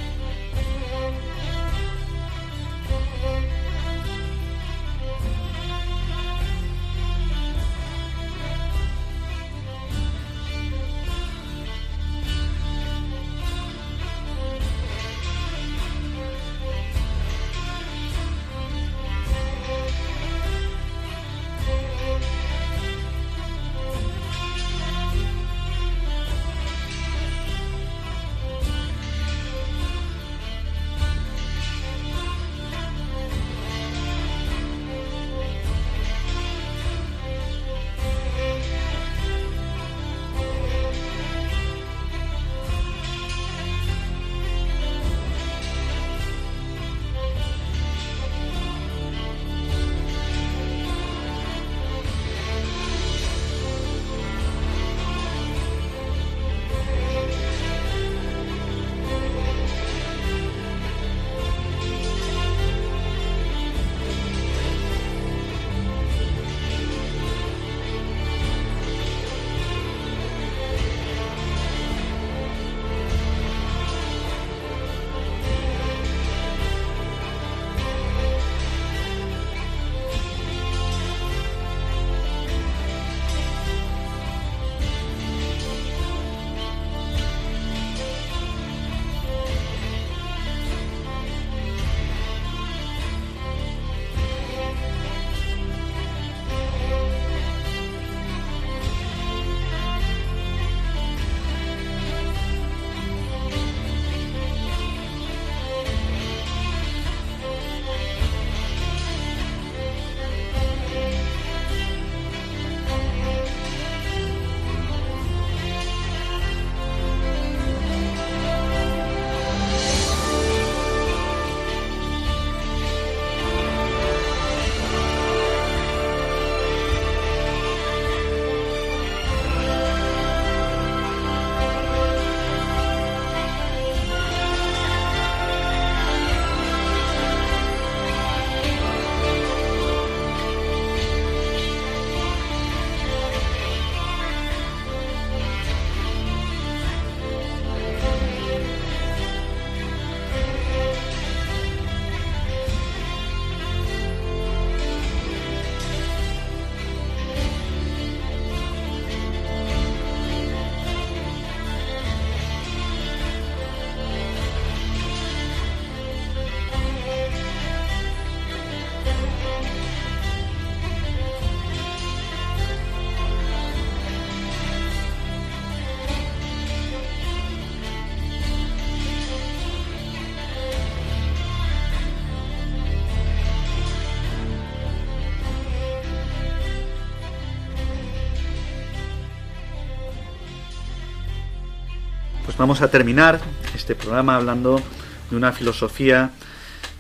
Vamos a terminar este programa hablando de una filosofía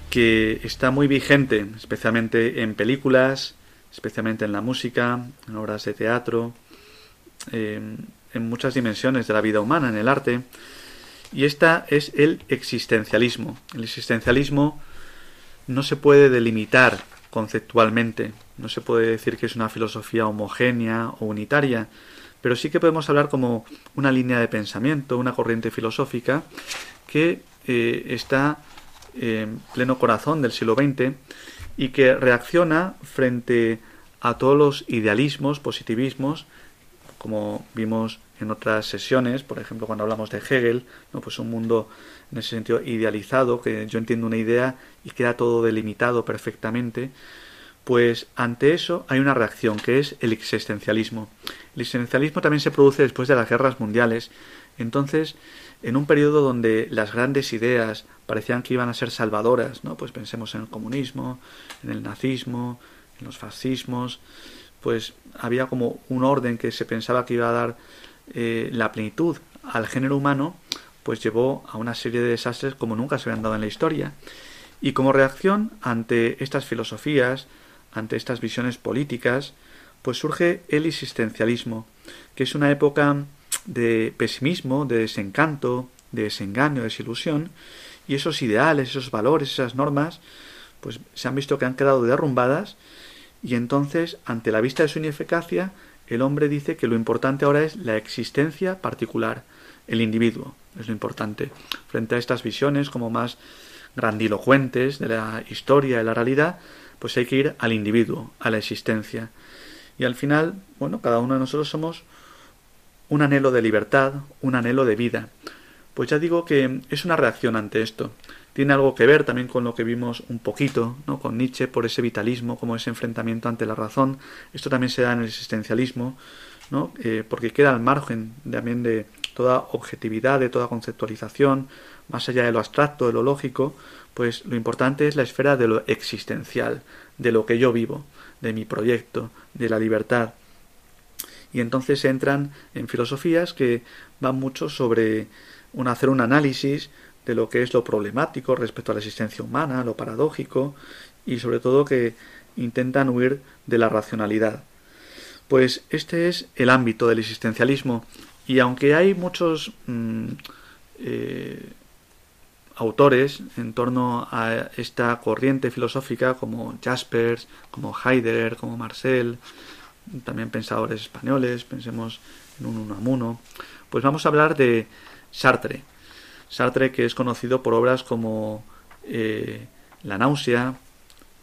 que está muy vigente, especialmente en películas, especialmente en la música, en obras de teatro, en muchas dimensiones de la vida humana, en el arte. Y esta es el existencialismo. El existencialismo no se puede delimitar conceptualmente, no se puede decir que es una filosofía homogénea o unitaria, pero sí que podemos hablar como una línea de pensamiento, una corriente filosófica que eh, está en pleno corazón del siglo XX y que reacciona frente a todos los idealismos, positivismos como vimos en otras sesiones, por ejemplo cuando hablamos de Hegel, ¿no? pues un mundo en ese sentido idealizado, que yo entiendo una idea y queda todo delimitado perfectamente, pues ante eso hay una reacción que es el existencialismo. El existencialismo también se produce después de las guerras mundiales. Entonces, en un periodo donde las grandes ideas parecían que iban a ser salvadoras, ¿no? Pues pensemos en el comunismo, en el nazismo, en los fascismos, pues había como un orden que se pensaba que iba a dar eh, la plenitud al género humano, pues llevó a una serie de desastres como nunca se habían dado en la historia. Y como reacción ante estas filosofías, ante estas visiones políticas, pues surge el existencialismo, que es una época de pesimismo, de desencanto, de desengaño, de desilusión, y esos ideales, esos valores, esas normas, pues se han visto que han quedado derrumbadas, y entonces, ante la vista de su ineficacia, el hombre dice que lo importante ahora es la existencia particular, el individuo, es lo importante. Frente a estas visiones como más grandilocuentes de la historia, de la realidad, pues hay que ir al individuo, a la existencia. Y al final, bueno, cada uno de nosotros somos un anhelo de libertad, un anhelo de vida. Pues ya digo que es una reacción ante esto. Tiene algo que ver también con lo que vimos un poquito, ¿no? Con Nietzsche por ese vitalismo, como ese enfrentamiento ante la razón. Esto también se da en el existencialismo, ¿no? Eh, porque queda al margen también de toda objetividad, de toda conceptualización, más allá de lo abstracto, de lo lógico, pues lo importante es la esfera de lo existencial, de lo que yo vivo, de mi proyecto, de la libertad. Y entonces entran en filosofías que van mucho sobre un, hacer un análisis de lo que es lo problemático respecto a la existencia humana, lo paradójico, y sobre todo que intentan huir de la racionalidad. Pues este es el ámbito del existencialismo, y aunque hay muchos mm, eh, autores en torno a esta corriente filosófica como Jaspers, como Heidegger, como Marcel, también pensadores españoles, pensemos en un Unamuno, pues vamos a hablar de Sartre. Sartre que es conocido por obras como eh, La náusea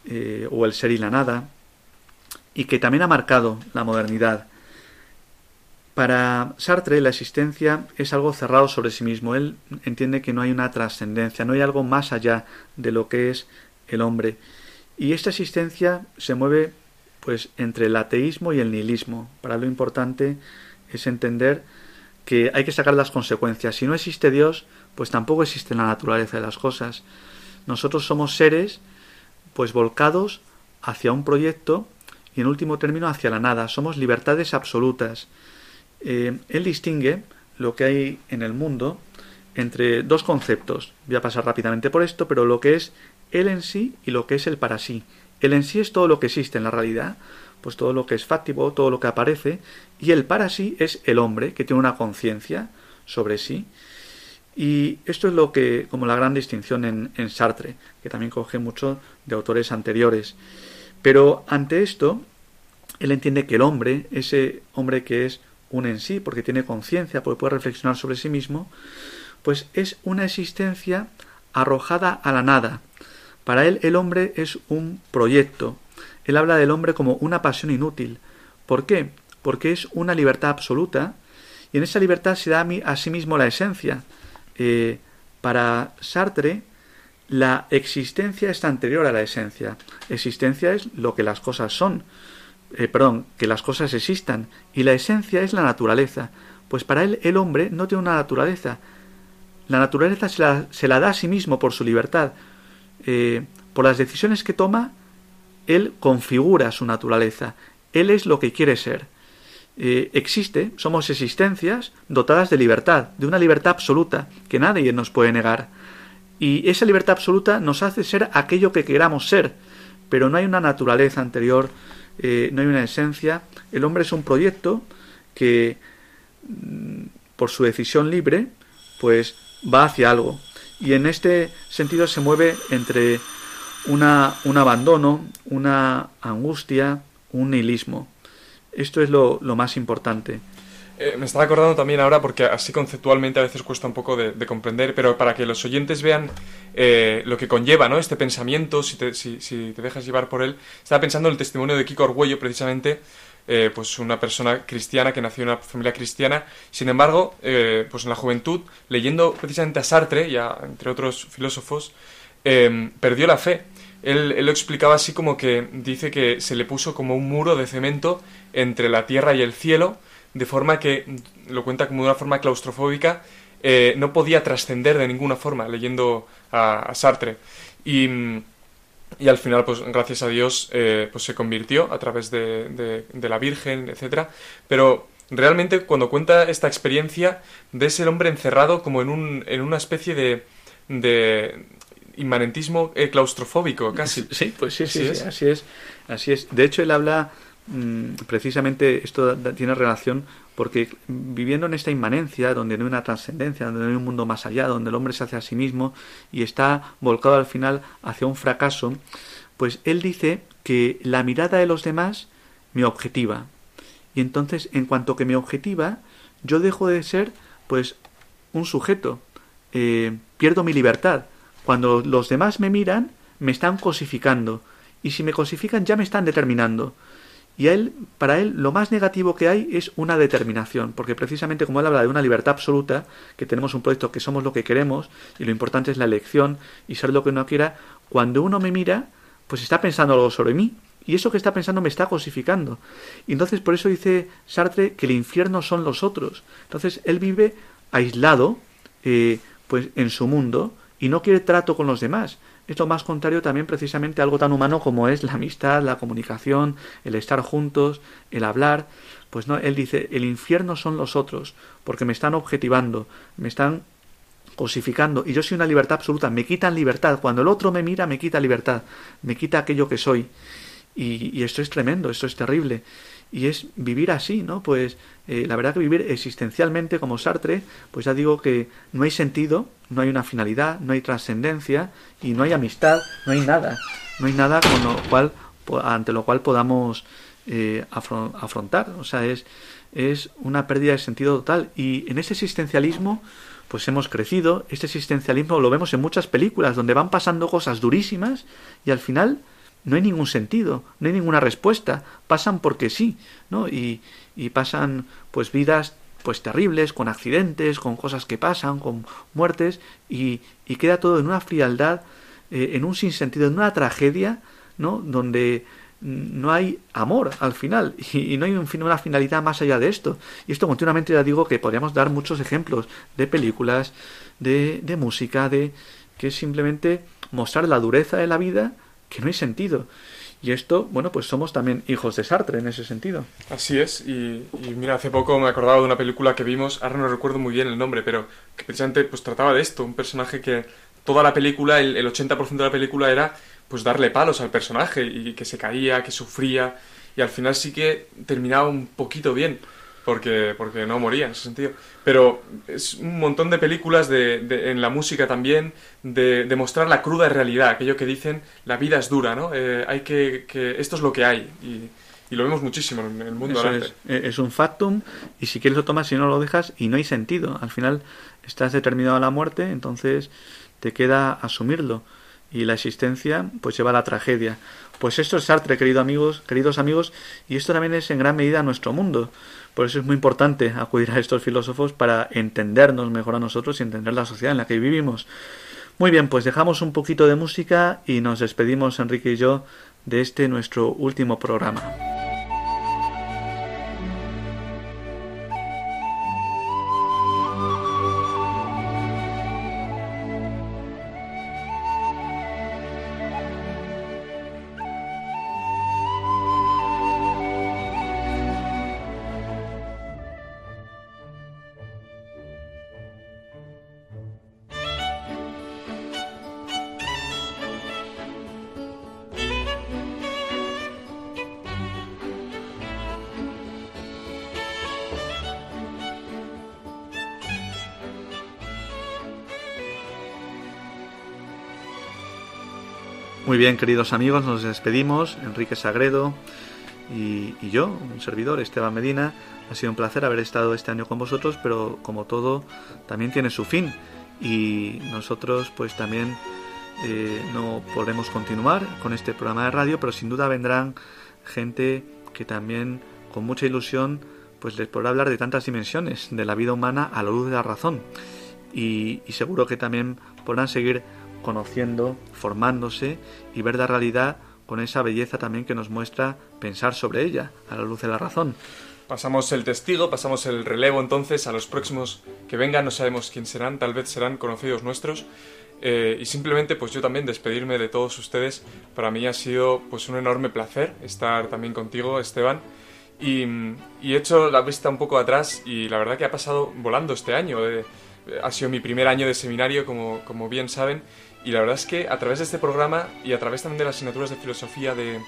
eh, o El ser y la nada, y que también ha marcado la modernidad para Sartre la existencia es algo cerrado sobre sí mismo. Él entiende que no hay una trascendencia, no hay algo más allá de lo que es el hombre. Y esta existencia se mueve pues entre el ateísmo y el nihilismo. Para lo importante es entender que hay que sacar las consecuencias. Si no existe Dios, pues tampoco existe la naturaleza de las cosas. Nosotros somos seres pues volcados hacia un proyecto y en último término hacia la nada. Somos libertades absolutas. Eh, él distingue lo que hay en el mundo entre dos conceptos. Voy a pasar rápidamente por esto, pero lo que es él en sí y lo que es el para sí. El en sí es todo lo que existe en la realidad, pues todo lo que es fáctico, todo lo que aparece, y el para sí es el hombre, que tiene una conciencia sobre sí. Y esto es lo que, como la gran distinción en, en Sartre, que también coge mucho de autores anteriores. Pero ante esto, él entiende que el hombre, ese hombre que es un en sí, porque tiene conciencia, porque puede reflexionar sobre sí mismo, pues es una existencia arrojada a la nada. Para él el hombre es un proyecto. Él habla del hombre como una pasión inútil. ¿Por qué? Porque es una libertad absoluta y en esa libertad se da a sí mismo la esencia. Eh, para Sartre, la existencia está anterior a la esencia. Existencia es lo que las cosas son. Eh, perdón, que las cosas existan, y la esencia es la naturaleza, pues para él el hombre no tiene una naturaleza. La naturaleza se la, da a sí mismo por su libertad. Eh, por las decisiones que toma, él configura su naturaleza. Él es lo que quiere ser. Eh, existe, somos existencias dotadas de libertad, de una libertad absoluta que nadie nos puede negar. Y esa libertad absoluta nos hace ser aquello que queramos ser, pero no hay una naturaleza anterior eh, no hay una esencia. El hombre es un proyecto que, mm, por su decisión libre, pues va hacia algo. Y en este sentido se mueve entre una, un abandono, una angustia, un nihilismo. Esto es lo más importante. Eh, me estaba acordando también ahora, porque así conceptualmente a veces cuesta un poco de, comprender, pero para que los oyentes vean eh, lo que conlleva ¿no? este pensamiento, si te, si, te, dejas llevar por él, estaba pensando en el testimonio de Kiko Orgüello, precisamente, eh, pues una persona cristiana que nació en una familia cristiana. Sin embargo, eh, pues en la juventud, leyendo precisamente a Sartre y entre otros filósofos, em, perdió la fe. Él, lo explicaba así como que dice que se le puso como un muro de cemento entre la tierra y el cielo, de forma que, lo cuenta como de una forma claustrofóbica, eh, no podía trascender de ninguna forma leyendo a, Sartre. Y, y, al final, pues gracias a Dios, eh, pues se convirtió a través de, de, la Virgen, etcétera. Pero realmente cuando cuenta esta experiencia, ves el hombre encerrado como en, un, en una especie de, de inmanentismo eh, claustrofóbico, casi. Sí, pues sí, sí, así es. Así es. De hecho, él habla precisamente, esto tiene relación porque viviendo en esta inmanencia, donde no hay una trascendencia, donde no hay un mundo más allá, donde el hombre se hace a sí mismo y está volcado al final hacia un fracaso, pues él dice que la mirada de los demás me objetiva. Y entonces, en cuanto que me objetiva, yo dejo de ser, pues, un sujeto. Eh, pierdo mi libertad. Cuando los demás me miran, me están cosificando. Y si me cosifican, ya me están determinando. Y a él, para él, lo más negativo que hay es una determinación, porque precisamente como él habla de una libertad absoluta, que tenemos un proyecto que somos lo que queremos, y lo importante es la elección y ser lo que uno quiera, cuando uno me mira, pues está pensando algo sobre mí, y eso que está pensando me está cosificando. Y entonces por eso dice Sartre que el infierno son los otros. Entonces él vive aislado, eh, pues en su mundo, y no quiere trato con los demás es lo más contrario también precisamente a algo tan humano como es la amistad, la comunicación, el estar juntos, el hablar. Pues no, él dice, el infierno son los otros, porque me están objetivando, me están cosificando, y yo soy una libertad absoluta, me quitan libertad, cuando el otro me mira me quita libertad, me quita aquello que soy. Y, y esto es tremendo, esto es terrible y es vivir así, ¿no? Pues eh, la verdad que vivir existencialmente como Sartre, pues ya digo que no hay sentido, no hay una finalidad, no hay trascendencia y no hay amistad, no hay nada, no hay nada con lo cual ante lo cual podamos eh, afrontar, o sea, es es una pérdida de sentido total. Y en ese existencialismo pues hemos crecido, este existencialismo lo vemos en muchas películas donde van pasando cosas durísimas y al final no hay ningún sentido, no hay ninguna respuesta, pasan porque sí, ¿no? Y, y pasan pues vidas pues terribles, con accidentes, con cosas que pasan, con muertes, y, y queda todo en una frialdad, eh, en un sinsentido, en una tragedia, ¿no? Donde no hay amor al final y, no hay una finalidad más allá de esto. Y esto continuamente ya digo que podríamos dar muchos ejemplos de películas, de, de música, de que simplemente mostrar la dureza de la vida que no hay sentido. Y esto, bueno, pues somos también hijos de Sartre en ese sentido. Así es, y, mira, hace poco me acordaba de una película que vimos, ahora no recuerdo muy bien el nombre, pero que precisamente pues trataba de esto, un personaje que toda la película, el, el 80% de la película era pues darle palos al personaje y que se caía, que sufría, y al final sí que terminaba un poquito bien porque, porque no moría en ese sentido. Pero es un montón de películas de, en la música también de, de, mostrar la cruda realidad, aquello que dicen la vida es dura, ¿no? Eh, hay que, que, esto es lo que hay y, y lo vemos muchísimo en el mundo es, eh, es, un factum y si quieres lo tomas y no lo dejas y no hay sentido. Al final estás determinado a la muerte, entonces te queda asumirlo y la existencia pues lleva a la tragedia. Pues esto es Sartre, queridos amigos, queridos amigos, y esto también es en gran medida nuestro mundo. Por eso es muy importante acudir a estos filósofos para entendernos mejor a nosotros y entender la sociedad en la que vivimos. Muy bien, pues dejamos un poquito de música y nos despedimos Enrique y yo de este nuestro último programa. Muy bien, queridos amigos, nos despedimos. Enrique Sagredo y, yo, un servidor, Esteban Medina. Ha sido un placer haber estado este año con vosotros, pero como todo, también tiene su fin. Y nosotros, pues también eh, no podremos continuar con este programa de radio, pero sin duda vendrán gente que también con mucha ilusión pues les podrá hablar de tantas dimensiones de la vida humana a la luz de la razón. Y, y seguro que también podrán seguir conociendo, formándose y ver la realidad con esa belleza también que nos muestra pensar sobre ella a la luz de la razón. Pasamos el testigo, pasamos el relevo entonces a los próximos que vengan, no sabemos quién serán, tal vez serán conocidos nuestros. Eh, y simplemente pues yo también despedirme de todos ustedes. Para mí ha sido pues un enorme placer estar también contigo, Esteban. Y, y he hecho la vista un poco atrás y la verdad que ha pasado volando este año. Eh, ha sido mi primer año de seminario, como, como bien saben. Y la verdad es que a través de este programa y a través también de las asignaturas de filosofía de,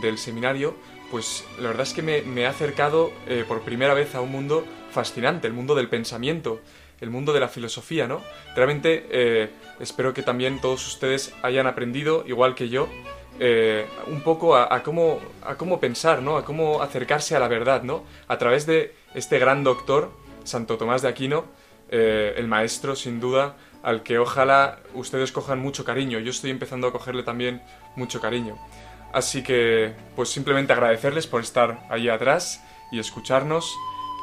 del seminario, pues la verdad es que me, me he acercado eh, por primera vez a un mundo fascinante, el mundo del pensamiento, el mundo de la filosofía, ¿no? Realmente eh, espero que también todos ustedes hayan aprendido, igual que yo, eh, un poco a, cómo, a cómo pensar, ¿no? A cómo acercarse a la verdad, ¿no? A través de este gran doctor, Santo Tomás de Aquino, el maestro, sin duda, al que ojalá ustedes cojan mucho cariño. Yo estoy empezando a cogerle también mucho cariño. Así que, pues simplemente agradecerles por estar ahí atrás y escucharnos.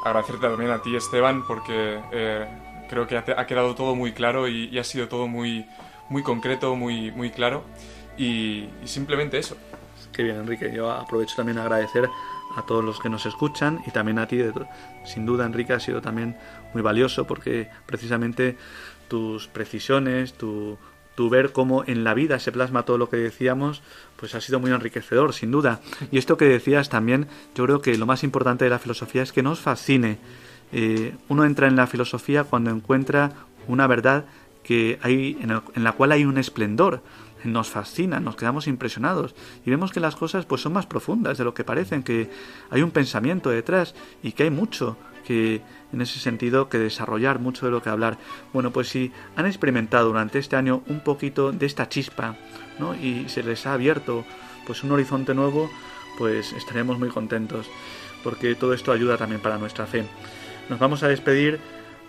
Agradecerte también a ti, Esteban, porque eh, creo que ha, quedado todo muy claro y, ha sido todo muy, muy concreto, muy, muy claro. Y, simplemente eso. Qué bien, Enrique. Yo aprovecho también a agradecer a todos los que nos escuchan y también a ti. Sin duda, Enrique, ha sido también muy valioso porque precisamente tus precisiones, tu, ver cómo en la vida se plasma todo lo que decíamos, pues ha sido muy enriquecedor, sin duda. Y esto que decías también, yo creo que lo más importante de la filosofía es que nos fascine. Eh, uno entra en la filosofía cuando encuentra una verdad que hay, en, la cual hay un esplendor, nos fascina, nos quedamos impresionados y vemos que las cosas pues son más profundas de lo que parecen, que hay un pensamiento detrás y que hay mucho que en ese sentido que desarrollar mucho de lo que hablar. Bueno, pues si han experimentado durante este año un poquito de esta chispa, ¿no? Y se les ha abierto pues un horizonte nuevo, pues estaremos muy contentos, porque todo esto ayuda también para nuestra fe. Nos vamos a despedir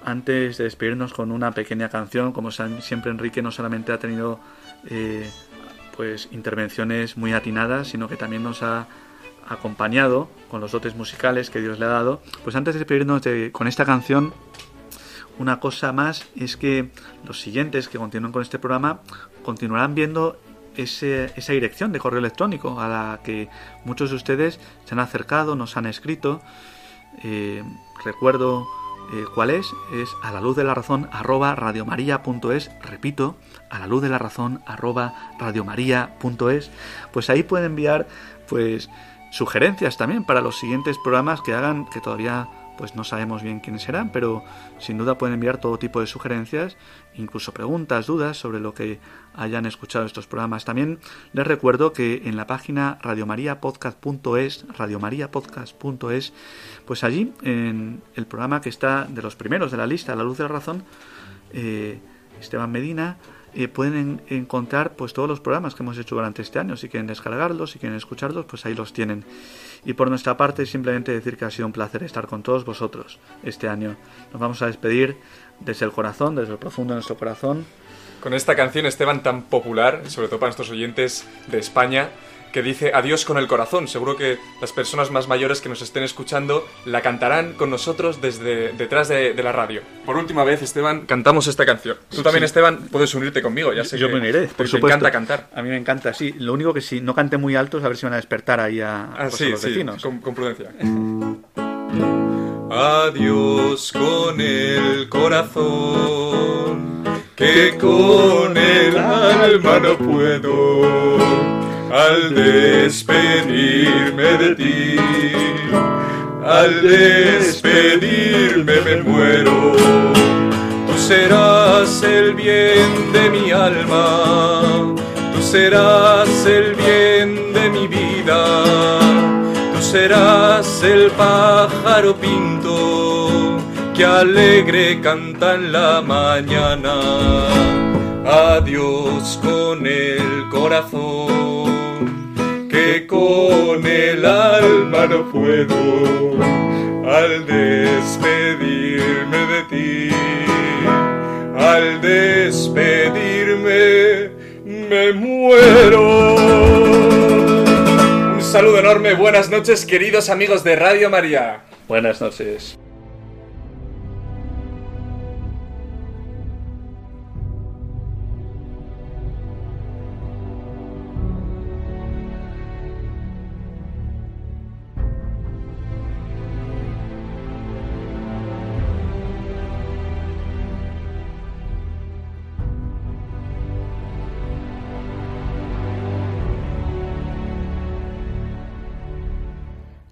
antes de despedirnos con una pequeña canción, como siempre Enrique no solamente ha tenido eh, pues intervenciones muy atinadas, sino que también nos ha acompañado con los dotes musicales que Dios le ha dado. Pues antes de despedirnos con esta canción, una cosa más es que los siguientes que continúan con este programa continuarán viendo esa dirección de correo electrónico a la que muchos de ustedes se han acercado, nos han escrito. Eh, recuerdo eh, cuál es, es a la luz de la razón arroba radiomaria.es, repito, a la luz de la razón arroba radiomaria.es, pues ahí pueden enviar pues sugerencias también para los siguientes programas que hagan, que todavía pues no sabemos bien quiénes serán, pero sin duda pueden enviar todo tipo de sugerencias, incluso preguntas, dudas sobre lo que hayan escuchado estos programas. También les recuerdo que en la página radiomariapodcast.es, radiomariapodcast.es, pues allí en el programa que está de los primeros de la lista, La Luz de la Razón, eh, Esteban Medina eh, pueden encontrar pues todos los programas que hemos hecho durante este año. Si quieren descargarlos, si quieren escucharlos, pues ahí los tienen. Y por nuestra parte, simplemente decir que ha sido un placer estar con todos vosotros este año. Nos vamos a despedir desde el corazón, desde el profundo de nuestro corazón. Con esta canción, Esteban, tan popular, sobre todo para nuestros oyentes de España, que dice Adiós con el corazón. Seguro que las personas más mayores que nos estén escuchando la cantarán con nosotros desde detrás de, la radio. Por última vez, Esteban, cantamos esta canción. Tú también, Esteban, puedes unirte conmigo, ya sé Yo que, me uniré, por supuesto. Me encanta cantar. A mí me encanta, sí. Lo único que sí, no cante muy alto, a ver si van a despertar ahí a, ah, pues, los vecinos. con, con prudencia. Adiós con el corazón, que con el alma no puedo al despedirme de ti. Al despedirme me muero, tú serás el bien de mi alma, tú serás el bien de mi vida, tú serás el pájaro pinto que alegre canta en la mañana. Adiós con el corazón con el alma no puedo al despedirme de ti. Al despedirme me muero. saludo enorme, buenas noches queridos amigos de Radio María. Buenas noches.